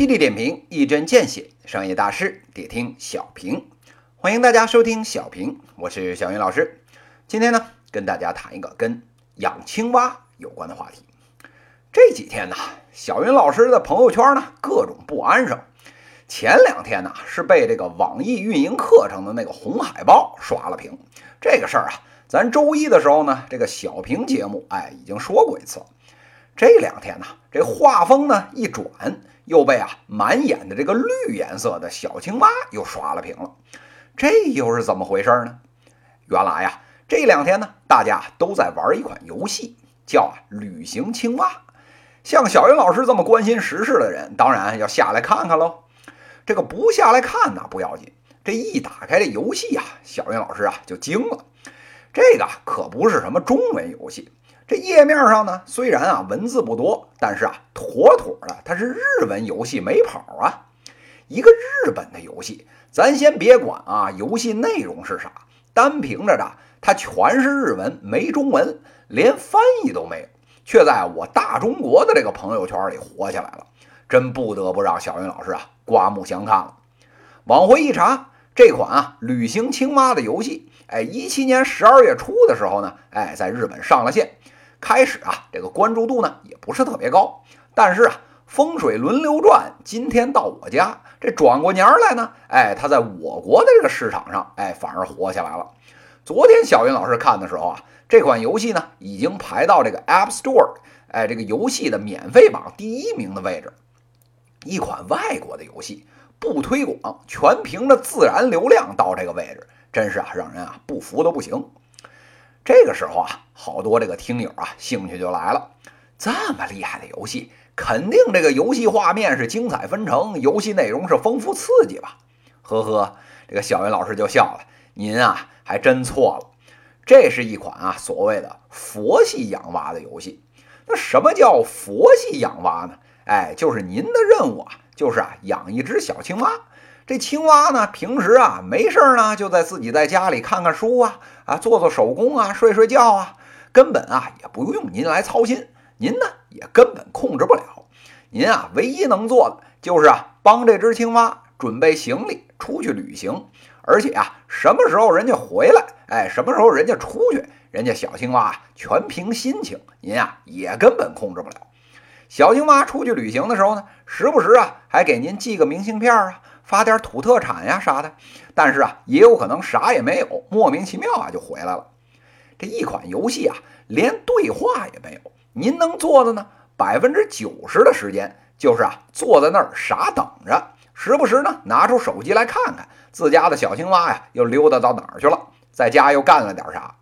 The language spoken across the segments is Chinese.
犀利点评，一针见血，商业大师得听小平。欢迎大家收听小平，我是小云老师。今天呢，跟大家谈一个跟养青蛙有关的话题。这几天呢，小云老师的朋友圈呢，各种不安生。前两天呢，是被这个网易运营课程的那个红海报刷了屏。这个事儿啊，咱周一的时候呢，这个小平节目哎已经说过一次。这两天呢，这画风呢一转，又被啊满眼的这个绿颜色的小青蛙又刷了屏了。这又是怎么回事呢？原来呀，这两天呢，大家都在玩一款游戏，叫旅行青蛙。像小云老师这么关心时事的人，当然要下来看看喽。这个不下来看呢不要紧，这一打开这游戏呀，小云老师啊就惊了。这个可不是什么中文游戏。这页面上呢，虽然啊文字不多，但是啊妥妥的它是日文游戏没跑啊。一个日本的游戏，咱先别管啊游戏内容是啥，单凭着的它全是日文没中文，连翻译都没有，却在我大中国的这个朋友圈里火起来了，真不得不让小云老师啊刮目相看了。往回一查，这款啊旅行青蛙的游戏，哎，一七年十二月初的时候呢，哎，在日本上了线。开始啊，这个关注度呢也不是特别高，但是啊，风水轮流转，今天到我家，这转过年来呢，哎，它在我国的这个市场上，哎，反而火起来了。昨天小云老师看的时候啊，这款游戏呢已经排到这个 App Store，哎，这个游戏的免费榜第一名的位置。一款外国的游戏不推广，全凭着自然流量到这个位置，真是啊，让人啊不服都不行。这个时候啊，好多这个听友啊，兴趣就来了。这么厉害的游戏，肯定这个游戏画面是精彩纷呈，游戏内容是丰富刺激吧？呵呵，这个小云老师就笑了。您啊，还真错了。这是一款啊，所谓的佛系养蛙的游戏。那什么叫佛系养蛙呢？哎，就是您的任务啊，就是啊，养一只小青蛙。这青蛙呢，平时啊没事呢，就在自己在家里看看书啊，啊做做手工啊，睡睡觉啊，根本啊也不用您来操心，您呢也根本控制不了。您啊唯一能做的就是啊帮这只青蛙准备行李出去旅行，而且啊什么时候人家回来，哎什么时候人家出去，人家小青蛙啊全凭心情，您啊也根本控制不了。小青蛙出去旅行的时候呢，时不时啊还给您寄个明信片啊。发点土特产呀啥的，但是啊，也有可能啥也没有，莫名其妙啊就回来了。这一款游戏啊，连对话也没有，您能做的呢，百分之九十的时间就是啊，坐在那儿傻等着，时不时呢拿出手机来看看自家的小青蛙呀又溜达到哪儿去了，在家又干了点啥。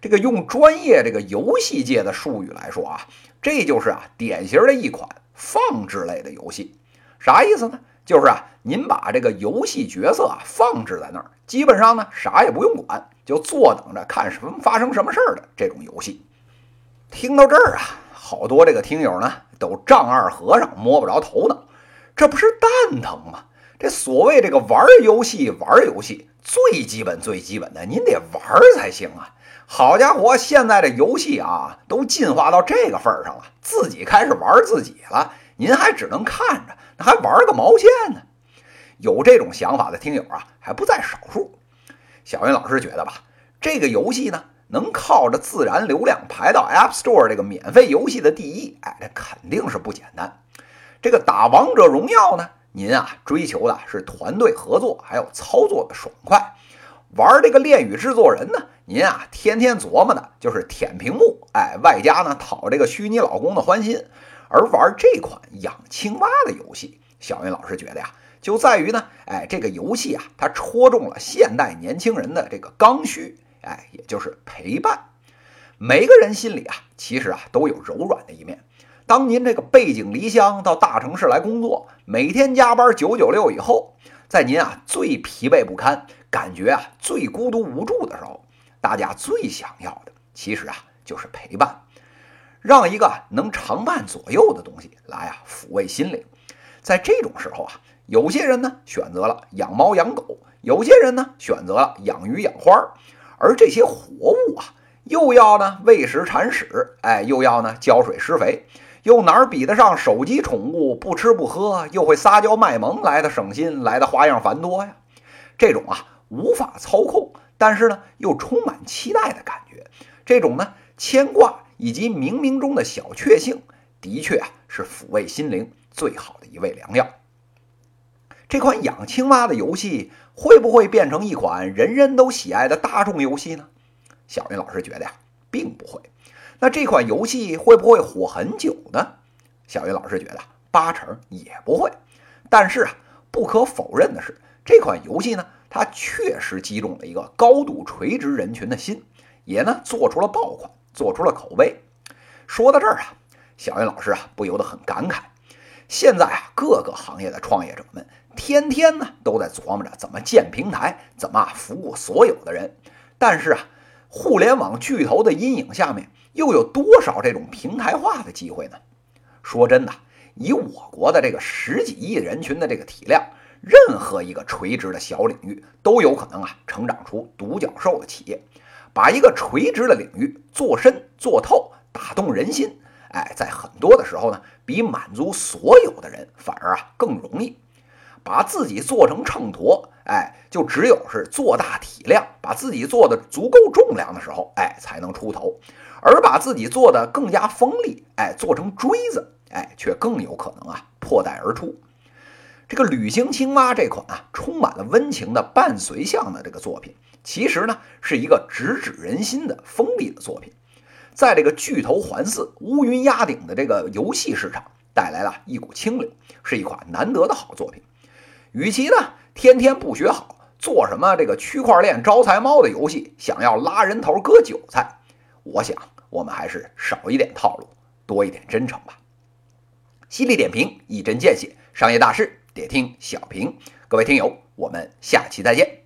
这个用专业这个游戏界的术语来说啊，这就是啊典型的一款放置类的游戏，啥意思呢？就是啊，您把这个游戏角色啊放置在那儿，基本上呢啥也不用管，就坐等着看什么发生什么事儿的这种游戏。听到这儿啊，好多这个听友呢都丈二和尚摸不着头脑，这不是蛋疼吗？这所谓这个玩游戏玩游戏，最基本最基本的，您得玩才行啊！好家伙，现在这游戏啊都进化到这个份儿上了，自己开始玩自己了，您还只能看着。那还玩个毛线呢？有这种想法的听友啊，还不在少数。小云老师觉得吧，这个游戏呢，能靠着自然流量排到 App Store 这个免费游戏的第一，哎，这肯定是不简单。这个打王者荣耀呢，您啊追求的是团队合作，还有操作的爽快。玩这个恋与制作人呢，您啊天天琢磨的就是舔屏幕，哎，外加呢讨这个虚拟老公的欢心。而玩这款养青蛙的游戏，小云老师觉得呀，就在于呢，哎，这个游戏啊，它戳中了现代年轻人的这个刚需，哎，也就是陪伴。每个人心里啊，其实啊，都有柔软的一面。当您这个背井离乡到大城市来工作，每天加班九九六以后，在您啊最疲惫不堪、感觉啊最孤独无助的时候，大家最想要的，其实啊就是陪伴。让一个能常伴左右的东西来啊抚慰心灵，在这种时候啊，有些人呢选择了养猫养狗，有些人呢选择了养鱼养花，而这些活物啊，又要呢喂食铲屎，哎，又要呢浇水施肥，又哪儿比得上手机宠物不吃不喝又会撒娇卖萌来的省心，来的花样繁多呀？这种啊无法操控，但是呢又充满期待的感觉，这种呢牵挂以及冥冥中的小确幸，的确啊是抚慰心灵最好的一味良药。这款养青蛙的游戏会不会变成一款人人都喜爱的大众游戏呢？小云老师觉得呀，并不会。那这款游戏会不会火很久呢？小云老师觉得八成也不会。但是啊，不可否认的是，这款游戏呢，它确实击中了一个高度垂直人群的心，也呢做出了爆款，做出了口碑。说到这儿啊，小云老师啊不由得很感慨。现在啊，各个行业的创业者们天天呢都在琢磨着怎么建平台，怎么服务所有的人。但是啊，互联网巨头的阴影下面，又有多少这种平台化的机会呢？说真的，以我国的这个十几亿人群的这个体量，任何一个垂直的小领域都有可能啊成长出独角兽的企业，把一个垂直的领域做深做透，打动人心。哎，在很多的时候呢，比满足所有的人反而啊更容易。把自己做成秤砣，哎，就只有是做大体量，把自己做的足够重量的时候，哎，才能出头。而把自己做的更加锋利，哎，做成锥子，哎，却更有可能啊破袋而出。这个旅行青蛙这款啊，充满了温情的伴随向的这个作品，其实呢是一个直指人心的锋利的作品。在这个巨头环伺、乌云压顶的这个游戏市场，带来了一股清流，是一款难得的好作品。与其呢天天不学好，做什么这个区块链招财猫的游戏，想要拉人头割韭菜，我想我们还是少一点套路，多一点真诚吧。犀利点评，一针见血，商业大事得听小平。各位听友，我们下期再见。